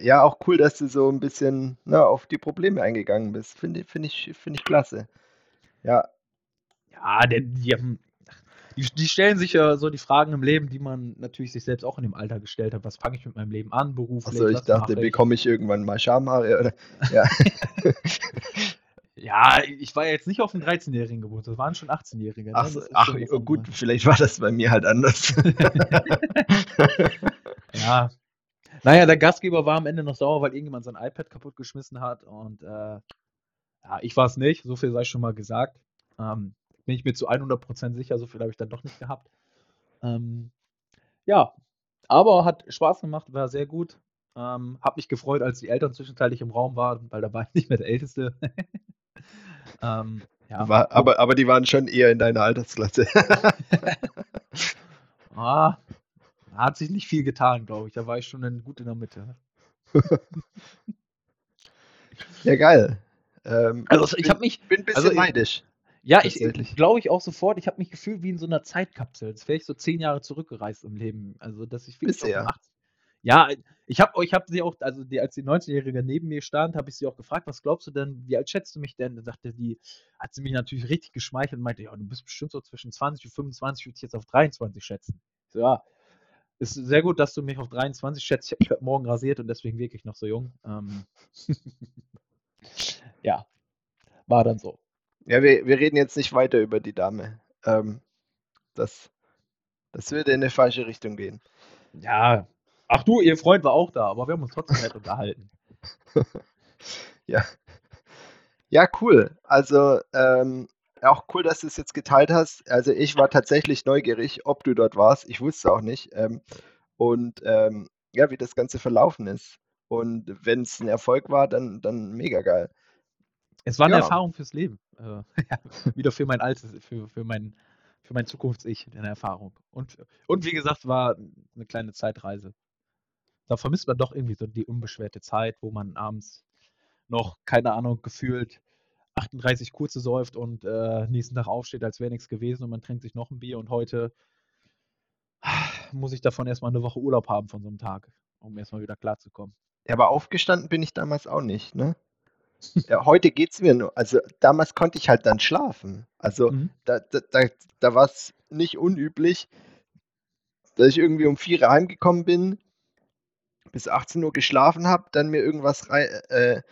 ja, auch cool, dass du so ein bisschen na, auf die Probleme eingegangen bist. Finde find ich, find ich klasse. Ja, Ja, der, die, haben- die, die stellen sich ja so die Fragen im Leben, die man natürlich sich selbst auch in dem Alter gestellt hat. Was fange ich mit meinem Leben an, beruflich? also ich dachte, bekomme ich irgendwann mal Schamhaare? Ja. Ja, ich war ja jetzt nicht auf dem 13-jährigen Geburtstag, das waren schon 18-Jährige. Ne? Ach, so, ach oh, gut, anderes. vielleicht war das bei mir halt anders. Ja. Naja, der Gastgeber war am Ende noch sauer, weil irgendjemand sein iPad kaputtgeschmissen hat. Und äh, ja, ich war es nicht, so viel sei schon mal gesagt. Ähm, bin ich mir zu 100% sicher, so viel habe ich dann doch nicht gehabt. Ähm, ja, aber hat Spaß gemacht, war sehr gut. Ähm, hab mich gefreut, als die Eltern zwischenzeitlich im Raum waren, weil da war ich nicht mehr der Älteste. ähm, ja. War, aber, aber die waren schon eher in deiner Altersklasse. Ah, hat sich nicht viel getan, glaube ich. Da war ich schon in, gut in der Mitte. ja, geil. Ähm, Also ich bin, habe mich, bin ein bisschen also ich- neidisch. Ja, ich tatsächlich. glaube ich auch sofort, ich habe mich gefühlt wie in so einer Zeitkapsel. Als wäre ich so zehn Jahre zurückgereist im Leben. Also, dass ich wirklich Bisher. 18 Ja, ich habe ich hab sie auch, also die, als die 19-Jährige neben mir stand, habe ich sie auch gefragt, was glaubst du denn, wie alt schätzt du mich denn? Da sagte die, hat sie mich natürlich richtig geschmeichelt und meinte, ja, du bist bestimmt so zwischen 20 und 25, würde ich jetzt auf 23 schätzen. Ich so, ja, ist sehr gut, dass du mich auf 23 schätzt. Ich habe Morgen rasiert und deswegen wirklich noch so jung. Ähm, ja, war dann so. Ja, wir, wir reden jetzt nicht weiter über die Dame. Ähm, das, das würde in eine falsche Richtung gehen. Ja, ach du, ihr Freund war auch da, aber wir haben uns trotzdem nett unterhalten. Ja. Ja, cool. Also, ähm, auch cool, dass du es jetzt geteilt hast. Also, ich war tatsächlich neugierig, ob du dort warst. Ich wusste auch nicht. Ähm, und ähm, ja, wie das Ganze verlaufen ist. Und wenn es ein Erfolg war, dann, dann mega geil. Es war eine Ja. Erfahrung fürs Leben. Äh, ja, wieder für mein altes, für, für mein, für mein Zukunfts-Ich eine Erfahrung. Und, und wie gesagt, war eine kleine Zeitreise. Da vermisst man doch irgendwie so die unbeschwerte Zeit, wo man abends noch, keine Ahnung, gefühlt 38 kurze säuft und äh, nächsten Tag aufsteht, als wäre nichts gewesen und man trinkt sich noch ein Bier und heute muss ich davon erstmal eine Woche Urlaub haben von so einem Tag, um erstmal wieder klarzukommen. Ja, aber aufgestanden bin ich damals auch nicht, ne? Ja, heute geht's mir nur. Also damals konnte ich halt dann schlafen. Also Mhm. da, da, da, da war es nicht unüblich, dass ich irgendwie um 4 Uhr heimgekommen bin, bis 18 Uhr geschlafen habe, dann mir irgendwas rei äh,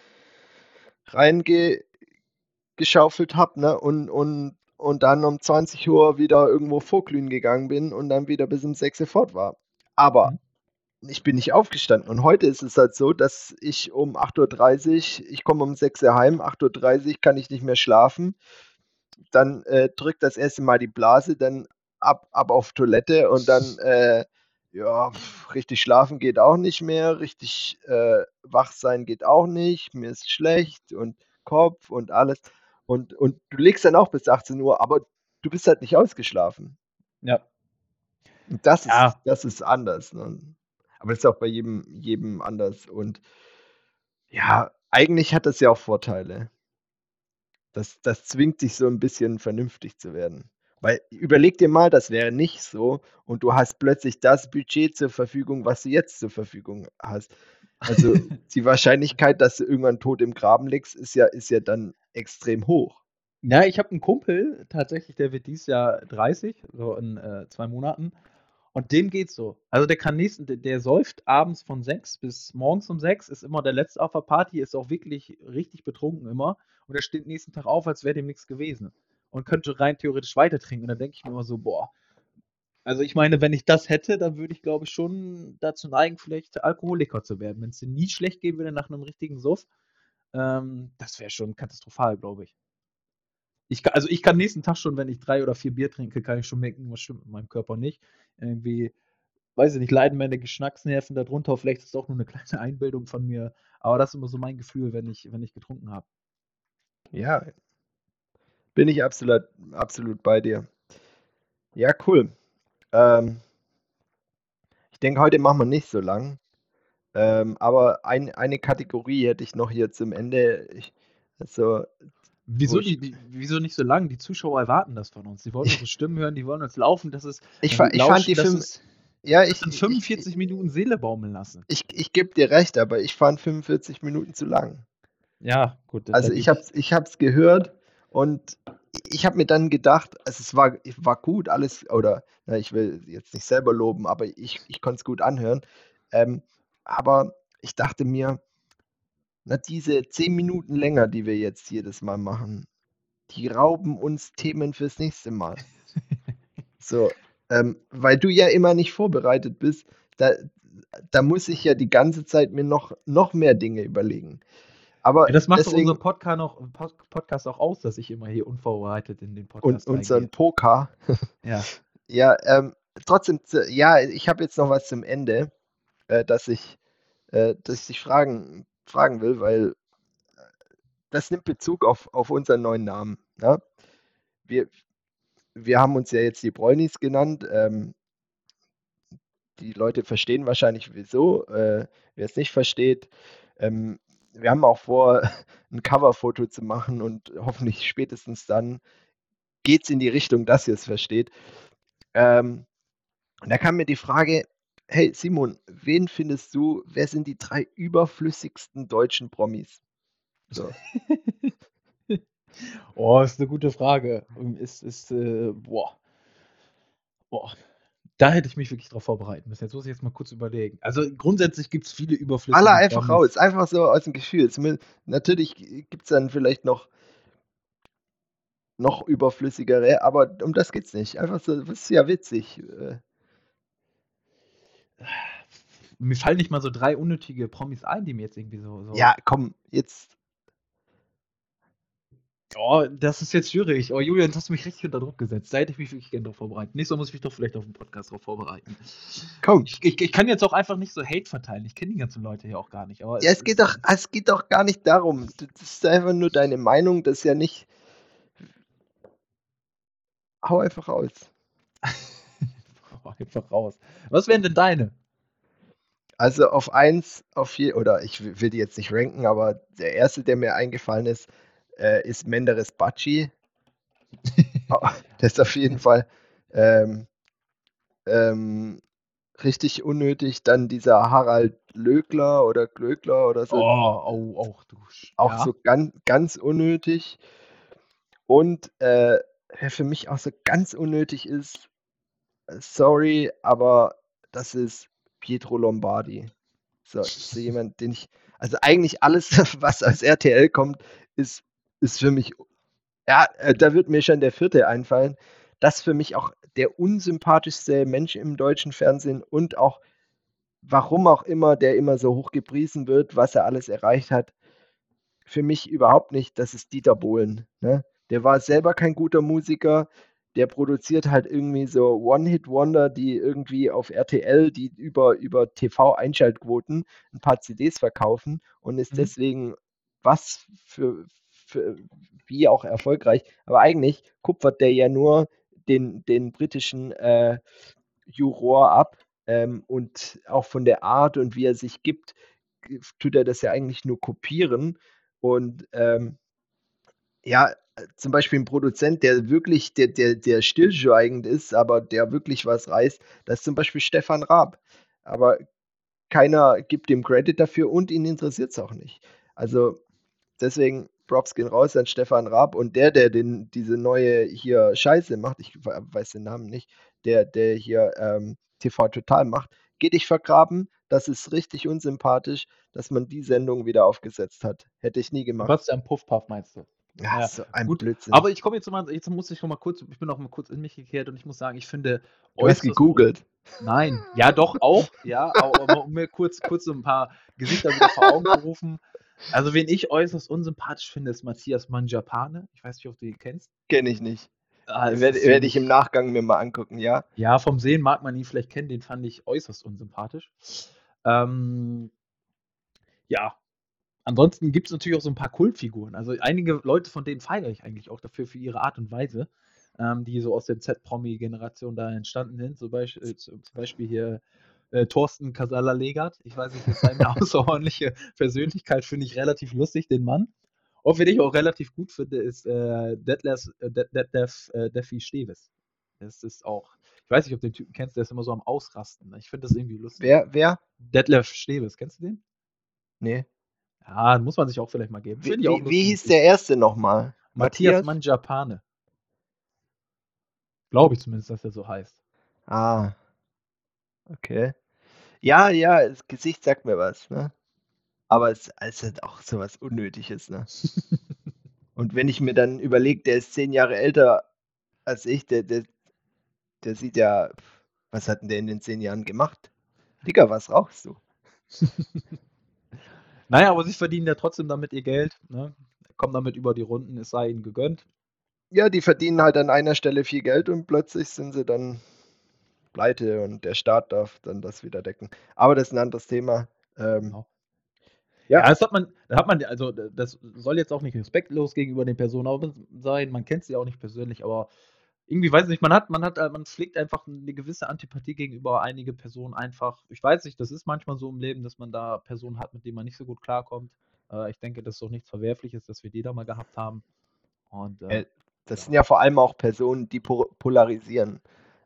reingeschaufelt habe, ne? Und, und, und dann um 20 Uhr wieder irgendwo vorglühen gegangen bin und dann wieder bis um 6 Uhr fort war. Aber Mhm. Ich bin nicht aufgestanden. Und heute ist es halt so, dass ich um 8.30 Uhr, ich komme um 6 Uhr heim, 8.30 Uhr kann ich nicht mehr schlafen. Dann äh, drückt das erste Mal die Blase, dann ab, ab auf Toilette und dann, äh, ja, richtig schlafen geht auch nicht mehr, richtig äh, wach sein geht auch nicht, mir ist schlecht und Kopf und alles. Und, und du legst dann auch bis 18 Uhr, aber du bist halt nicht ausgeschlafen. Ja. Das ist, Ja. das ist anders. Ne? Aber das ist auch bei jedem, jedem anders. Und ja, eigentlich hat das ja auch Vorteile. Das, das zwingt dich so ein bisschen vernünftig zu werden. Weil überleg dir mal, das wäre nicht so und du hast plötzlich das Budget zur Verfügung, was du jetzt zur Verfügung hast. Also die Wahrscheinlichkeit, dass du irgendwann tot im Graben liegst, ist ja, ist ja dann extrem hoch. Ja, ich habe einen Kumpel, tatsächlich, der wird dieses Jahr 30, so in äh, zwei Monaten. Und dem geht's so. Also der kann nächsten, der, der säuft abends von 6 bis morgens um 6, ist immer der Letzte auf der Party, ist auch wirklich richtig betrunken immer. Und er steht nächsten Tag auf, als wäre dem nichts gewesen. Und könnte rein theoretisch weiter trinken. Und dann denke ich mir immer so, boah. Also ich meine, wenn ich das hätte, dann würde ich, glaube ich, schon dazu neigen, vielleicht Alkoholiker zu werden. Wenn es dir nie schlecht gehen würde nach einem richtigen Suff, ähm, das wäre schon katastrophal, glaube ich. Ich also ich kann nächsten Tag schon, wenn ich drei oder vier Bier trinke, kann ich schon merken, was stimmt mit meinem Körper nicht. Irgendwie, weiß ich nicht, leiden meine Geschmacksnerven darunter. Vielleicht ist es auch nur eine kleine Einbildung von mir. Aber das ist immer so mein Gefühl, wenn ich, wenn ich getrunken habe. Ja, bin ich absolut, absolut bei dir. Ja, cool. Ähm, ich denke, heute machen wir nicht so lang. Ähm, aber ein, eine Kategorie hätte ich noch hier zum Ende. Ich, also, Wieso, die, die, wieso nicht so lang? Die Zuschauer erwarten das von uns. Die wollen unsere Stimmen hören, die wollen uns laufen. Das ist. ich, fa ich fand die Film. Ja, ich, sind ich, 45 Minuten Seele baumeln lassen. ich, ich gebe dir recht, aber ich fand 45 Minuten zu lang. Ja, gut. Also ich habe es ich hab's gehört und ich habe mir dann gedacht, also es war, war gut alles, oder na, ich will jetzt nicht selber loben, aber ich, ich konnte es gut anhören. Ähm, aber ich dachte mir, na, diese zehn Minuten länger, die wir jetzt jedes Mal machen, die rauben uns Themen fürs nächste Mal. So, ähm, weil du ja immer nicht vorbereitet bist, da, da muss ich ja die ganze Zeit mir noch, noch mehr Dinge überlegen. Aber Ja, das macht deswegen, unseren Podcast, Pod- Podcast auch aus, dass ich immer hier unvorbereitet in den und Podcast unseren reingehe. Poker. Ja. Ja, ähm, trotzdem, ja, ich habe jetzt noch was zum Ende, äh, dass ich, äh, dass ich dich fragen, fragen will, weil äh, das nimmt Bezug auf, auf unseren neuen Namen. Ne? Wir, wir haben uns ja jetzt die Bräunis genannt. Ähm, die Leute verstehen wahrscheinlich wieso. Äh, wer es nicht versteht, ähm, wir haben auch vor, ein Coverfoto zu machen und hoffentlich spätestens dann geht es in die Richtung, dass ihr es versteht. Ähm, und da kam mir die Frage, hey Simon, wen findest du, wer sind die drei überflüssigsten deutschen Promis? So. Oh, ist eine gute Frage. Ähm, Ist, ist, äh, boah. Boah. Da hätte ich mich wirklich drauf vorbereiten müssen. Jetzt muss ich jetzt mal kurz überlegen. Also grundsätzlich gibt es viele überflüssige Alle einfach Promis. raus, einfach so aus dem Gefühl. Natürlich gibt es dann vielleicht noch, noch überflüssigere, aber um das geht's nicht. Einfach so, das ist ja witzig. Mir fallen nicht mal so drei unnötige Promis ein, die mir jetzt irgendwie so. so Ja, komm, jetzt. Oh, das ist jetzt schwierig. Oh, Julian, das hast du mich richtig unter Druck gesetzt. Da hätte ich mich wirklich gerne drauf vorbereitet. Nächstes Mal muss ich mich doch vielleicht auf den Podcast drauf vorbereiten. Komm. Ich, ich, ich kann jetzt auch einfach nicht so Hate verteilen. Ich kenne die ganzen Leute hier auch gar nicht. Aber Ja, es geht doch, es geht doch gar nicht darum. Das ist einfach nur deine Meinung, das ist ja nicht. Hau einfach raus. Hau einfach raus. Was wären denn deine? Also auf eins, auf je, oder ich will die jetzt nicht ranken, aber der erste, der mir eingefallen ist, äh, ist Menderes Bacci. Oh, das ist auf jeden Fall ähm, ähm, richtig unnötig. Dann dieser Harald Lögler oder Glöckler oder Oh, so. oh, auch du. Auch ja. so ganz, ganz unnötig. Und äh, wer für mich auch so ganz unnötig ist, sorry, aber das ist Pietro Lombardi. So, so jemand, den ich, also eigentlich alles, was aus RTL kommt, ist, ist für mich, ja, äh, da wird mir schon der vierte einfallen. Das ist für mich auch der unsympathischste Mensch im deutschen Fernsehen und auch, warum auch immer, der immer so hoch gepriesen wird, was er alles erreicht hat. Für mich überhaupt nicht, das ist Dieter Bohlen. Ne? Der war selber kein guter Musiker, der produziert halt irgendwie so One-Hit-Wonder, die irgendwie auf RTL, die über, über TV-Einschaltquoten ein paar CDs verkaufen und ist Mhm. deswegen was für, für wie auch erfolgreich. Aber eigentlich kupfert der ja nur den, den britischen äh, Juror ab ähm, und auch von der Art und wie er sich gibt, tut er das ja eigentlich nur kopieren. Und ähm, ja, zum Beispiel ein Produzent, der wirklich, der, der, der stillschweigend ist, aber der wirklich was reißt, das ist zum Beispiel Stefan Raab. Aber keiner gibt ihm Credit dafür und ihn interessiert es auch nicht. Also deswegen Props gehen raus an Stefan Raab und der, der den, diese neue hier Scheiße macht, ich we- weiß den Namen nicht, der, der hier ähm, TV Total macht, geh dich vergraben, das ist richtig unsympathisch, dass man die Sendung wieder aufgesetzt hat. Hätte ich nie gemacht. Sebastian Puffpuff meinst du? Ja, Ja, so ein gut, Blödsinn. Aber ich komme jetzt mal, jetzt muss ich noch mal kurz, ich bin noch mal kurz in mich gekehrt und ich muss sagen, ich finde du hast gegoogelt. Nein, ja doch auch, ja, aber, um mir kurz, kurz so ein paar Gesichter wieder vor Augen zu rufen. Also wen ich äußerst unsympathisch finde, ist Matthias Manjapane. Ich weiß nicht, ob du ihn kennst. Kenne ich nicht. Ah, es Werde werd ich im Nachgang mir mal angucken, ja? Ja, vom Sehen mag man ihn vielleicht kennen, den fand ich äußerst unsympathisch. Ähm, ja, ansonsten gibt es natürlich auch so ein paar Kultfiguren. Also einige Leute, von denen feiere ich eigentlich auch dafür für ihre Art und Weise, ähm, die so aus der Z-Promi-Generation da entstanden sind. Zum Beispiel, äh, zum Beispiel hier äh, Thorsten Casala-Legert. Ich weiß nicht, das ist eine außerordentliche Persönlichkeit, finde ich relativ lustig, den Mann. Und wen ich auch relativ gut finde, ist äh, Detlef, äh, Det- Detlef äh, Defi Steves. Das ist auch, ich weiß nicht, ob du den Typen kennst, der ist immer so am Ausrasten. Ich finde das irgendwie lustig. Wer, wer? Detlef Steves, kennst du den? Nee. Ja, muss man sich auch vielleicht mal geben. Wie, wie, wie hieß der erste nochmal? Matthias Manjapane. Glaube ich zumindest, dass er so heißt. Ah. Okay. Ja, ja, das Gesicht sagt mir was, ne? Aber es, es ist auch so was Unnötiges, ne? Und wenn ich mir dann überlege, der ist zehn Jahre älter als ich, der, der, der sieht ja, was hat denn der in den zehn Jahren gemacht? Digga, was rauchst du? Naja, aber sie verdienen ja trotzdem damit ihr Geld. Ne? Kommen damit über die Runden, es sei ihnen gegönnt. Ja, die verdienen halt an einer Stelle viel Geld und plötzlich sind sie dann pleite und der Staat darf dann das wieder decken. Aber das ist ein anderes Thema. Ähm, Genau. Ja. Ja, das hat man, da hat man, also das soll jetzt auch nicht respektlos gegenüber den Personen sein, man kennt sie auch nicht persönlich, aber irgendwie weiß ich nicht, man hat, man hat, äh, man pflegt einfach eine gewisse Antipathie gegenüber einige Personen einfach. Ich weiß nicht, das ist manchmal so im Leben, dass man da Personen hat, mit denen man nicht so gut klarkommt. Äh, ich denke, das ist auch nichts Verwerfliches, dass wir die da mal gehabt haben. Und äh, Äh, Das Ja. sind ja vor allem auch Personen, die po- polarisieren.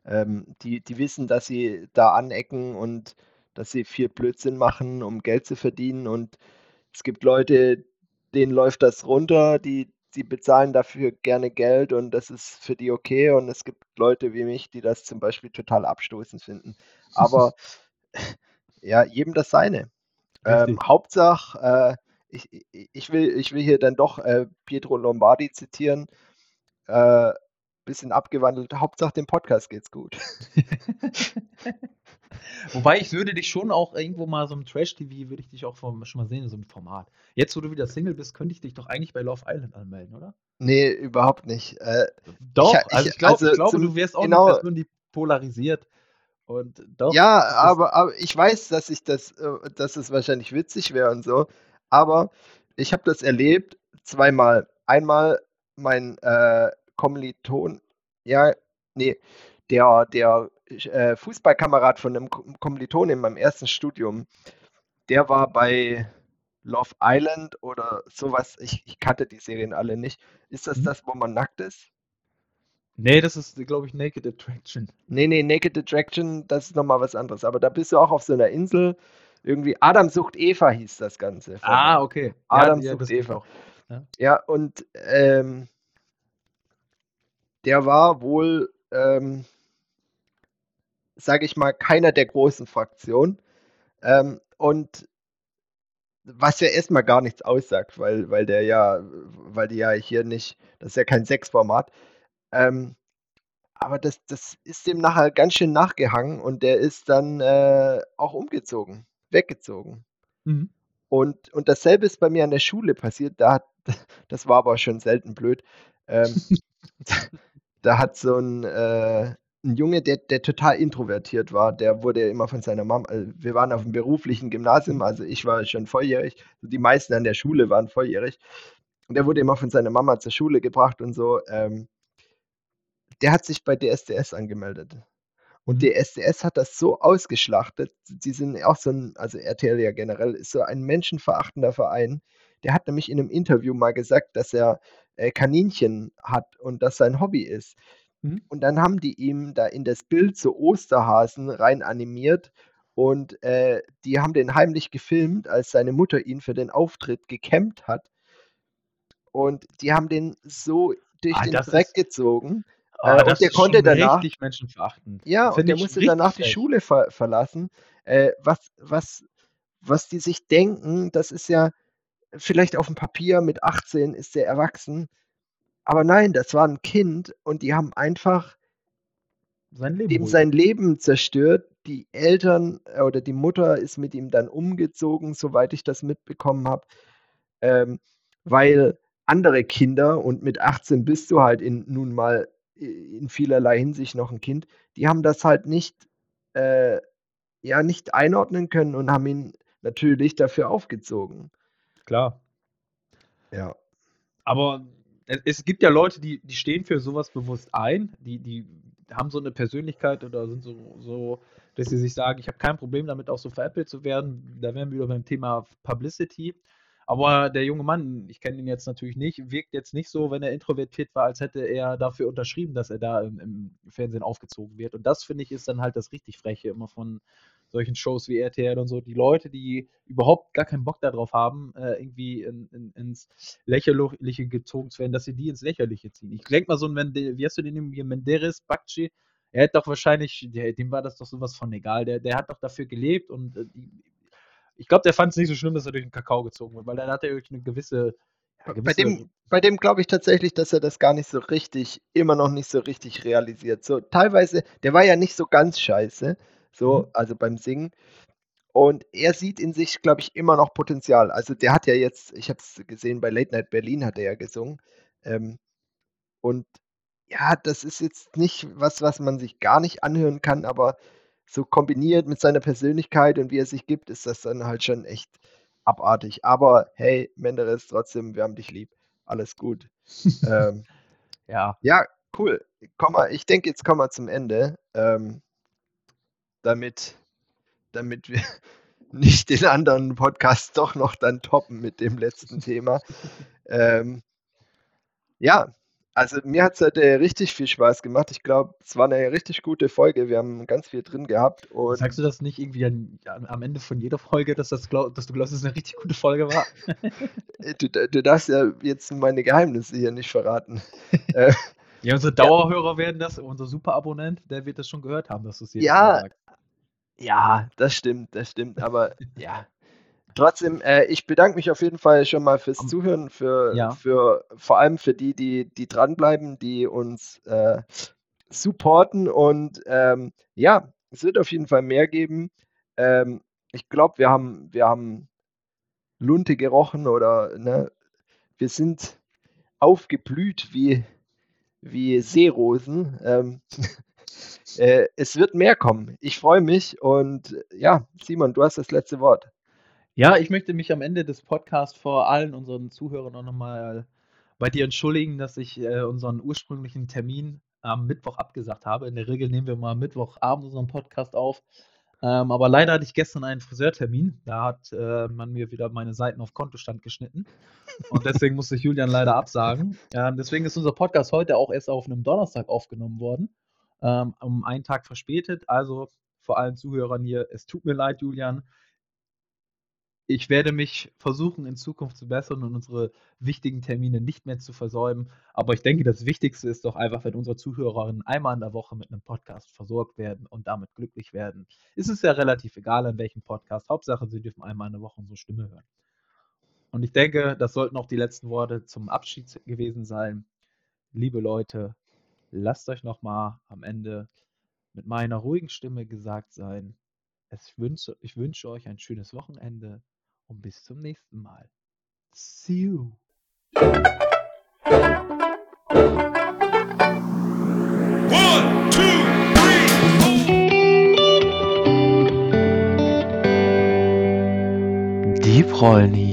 Ähm, die, die wissen, dass sie da anecken und dass sie viel Blödsinn machen, um Geld zu verdienen. Und es gibt Leute, denen läuft das runter, die, die bezahlen dafür gerne Geld und das ist für die okay. Und es gibt Leute wie mich, die das zum Beispiel total abstoßend finden. Aber ja, jedem das seine. Ähm. Hauptsache, äh, ich, ich- ich, will, ich will hier dann doch äh, Pietro Lombardi zitieren. Äh, bisschen abgewandelt. Hauptsache dem Podcast geht's gut. Wobei ich würde dich schon auch irgendwo mal so im Trash-TV, würde ich dich auch vom, schon mal sehen in so einem Format. Jetzt, wo du wieder Single bist, könnte ich dich doch eigentlich bei Love Island anmelden, oder? Nee, überhaupt nicht. Äh, Doch, Ich- also ich- glaub, also ich glaube, du wärst auch genau- eine Person, die polarisiert. Und doch. ja, aber, aber ich weiß, dass ich das, äh, dass es wahrscheinlich witzig wäre und so. Aber ich habe das erlebt zweimal. Einmal mein äh, Kommiliton, ja, nee, der, der äh, Fußballkamerad von einem Ko- Kommiliton in meinem ersten Studium, der war bei Love Island oder sowas. Ich, ich kannte die Serien alle nicht. Ist das Mhm. das, wo man nackt ist? Nee, das ist, glaube ich, Naked Attraction. Nee, nee, Naked Attraction, das ist nochmal was anderes. Aber da bist du auch auf so einer Insel. Irgendwie Adam sucht Eva hieß das Ganze. Ah, okay. Adam ja, sucht ich Eva. auch. Ja, und ähm, der war wohl ähm, sage ich mal, keiner der großen Fraktionen. Ähm, und was ja erstmal gar nichts aussagt, weil, weil der ja, weil die ja hier nicht, das ist ja kein Sexformat. Ähm, aber das, das ist dem nachher ganz schön nachgehangen und der ist dann äh, auch umgezogen, weggezogen. Mhm. Und, und dasselbe ist bei mir an der Schule passiert. Da hat, das war aber schon selten blöd. Ähm, da hat so ein, äh, ein Junge, der, der total introvertiert war, der wurde immer von seiner Mama, also wir waren auf dem beruflichen Gymnasium, also ich war schon volljährig, die meisten an der Schule waren volljährig. Und der wurde immer von seiner Mama zur Schule gebracht und so. Ähm, der hat sich bei DSDS angemeldet. Und Mhm. DSDS hat das so ausgeschlachtet. Die sind auch so ein, also RTL ja generell, ist so ein menschenverachtender Verein. Der hat nämlich in einem Interview mal gesagt, dass er äh, Kaninchen hat und das sein Hobby ist. Mhm. Und dann haben die ihm da in das Bild so Osterhasen rein animiert und äh, die haben den heimlich gefilmt, als seine Mutter ihn für den Auftritt gekämmt hat. Und die haben den so durch Ah, den Dreck ist gezogen. ah, Äh, und der konnte danach, richtig menschenverachtend. ja, und Finde der musste danach die. Schule ver verlassen. Äh, was, was, was die sich denken, das ist ja vielleicht auf dem Papier mit 18 ist der erwachsen. Aber nein, das war ein Kind und die haben einfach Sein Leben dem sein Leben zerstört. Die Eltern äh, oder die Mutter ist mit ihm dann umgezogen, soweit ich das mitbekommen habe, ähm, weil andere Kinder und mit 18 bist du halt in, nun mal in vielerlei Hinsicht noch ein Kind, die haben das halt nicht, äh, ja, nicht einordnen können und haben ihn natürlich dafür aufgezogen. Klar. Ja. Aber es, gibt ja Leute, die, die stehen für sowas bewusst ein, die, die haben so eine Persönlichkeit oder sind so, so dass sie sich sagen, ich habe kein Problem damit, auch so veräppelt zu werden. Da wären wir wieder beim Thema Publicity. Aber der junge Mann, ich kenne ihn jetzt natürlich nicht, wirkt jetzt nicht so, wenn er introvertiert war, als hätte er dafür unterschrieben, dass er da im, im Fernsehen aufgezogen wird. Und das finde ich ist dann halt das richtig Freche immer von solchen Shows wie RTL und so. Die Leute, die überhaupt gar keinen Bock darauf haben, äh, irgendwie in, in, ins Lächerliche gezogen zu werden, dass sie die ins Lächerliche ziehen. Ich denke mal so ein, wie hast du den irgendwie, Menderes, Bakci, er hat doch wahrscheinlich, der, dem war das doch sowas von egal. Der, der hat doch dafür gelebt und äh, ich glaube, der fand es nicht so schlimm, dass er durch den Kakao gezogen wird, weil dann hat er wirklich eine gewisse, ja, Bei dem, bei dem glaube ich tatsächlich, dass er das gar nicht so richtig, immer noch nicht so richtig realisiert. So teilweise, der war ja nicht so ganz scheiße, so, Mhm. also beim Singen. Und er sieht in sich, glaube ich, immer noch Potenzial. Also der hat ja jetzt, ich habe es gesehen, bei Late Night Berlin hat er ja gesungen. Ähm, und ja, das ist jetzt nicht was, was man sich gar nicht anhören kann, aber so kombiniert mit seiner Persönlichkeit und wie er sich gibt, ist das dann halt schon echt abartig. Aber hey, Menderes, trotzdem, wir haben dich lieb. Alles gut. ähm, ja. ja, cool. Komm mal, ich denke, jetzt kommen wir zum Ende. Ähm, damit, damit wir nicht den anderen Podcast doch noch dann toppen mit dem letzten Thema. Ähm, ja, also mir hat es heute richtig viel Spaß gemacht. Ich glaube, es war eine richtig gute Folge. Wir haben ganz viel drin gehabt. Und Sagst du das nicht irgendwie an, an, am Ende von jeder Folge, dass, das glaub, dass du glaubst, dass es eine richtig gute Folge war? du, du darfst ja jetzt meine Geheimnisse hier nicht verraten. Ja, unsere Dauerhörer werden das, unser Superabonnent, der wird das schon gehört haben, dass du es jedes Ja. Sagst. ja, das stimmt, das stimmt. Aber ja, trotzdem, äh, ich bedanke mich auf jeden Fall schon mal fürs Zuhören, für, Ja. für vor allem für die, die, die dranbleiben, die uns äh, supporten. Und ähm, ja, es wird auf jeden Fall mehr geben. Ähm, ich glaube, wir haben, wir haben Lunte gerochen oder ne, wir sind aufgeblüht wie, wie Seerosen. Ähm, äh, es wird mehr kommen. Ich freue mich und äh, ja, Simon, du hast das letzte Wort. Ja, ich möchte mich am Ende des Podcasts vor allen unseren Zuhörern auch nochmal bei dir entschuldigen, dass ich äh, unseren ursprünglichen Termin am Mittwoch abgesagt habe. In der Regel nehmen wir mal Mittwochabend unseren Podcast auf. Ähm, aber leider hatte ich gestern einen Friseurtermin. Da hat äh, man mir wieder meine Seiten auf Kontostand geschnitten. Und deswegen musste ich Julian leider absagen. Ähm, deswegen ist unser Podcast heute auch erst auf einem Donnerstag aufgenommen worden. Ähm, um einen Tag verspätet. Also vor allen Zuhörern hier, es tut mir leid, Julian. Ich werde mich versuchen, in Zukunft zu bessern und unsere wichtigen Termine nicht mehr zu versäumen. Aber ich denke, das Wichtigste ist doch einfach, wenn unsere Zuhörerinnen einmal in der Woche mit einem Podcast versorgt werden und damit glücklich werden. Ist es ja relativ egal, an welchem Podcast. Hauptsache, sie dürfen einmal in der Woche unsere Stimme hören. Und ich denke, das sollten auch die letzten Worte zum Abschied gewesen sein. Liebe Leute, lasst euch nochmal am Ende mit meiner ruhigen Stimme gesagt sein. Ich wünsche, ich wünsche euch ein schönes Wochenende und bis zum nächsten Mal. See you. One, two, three, four. Die Prolni.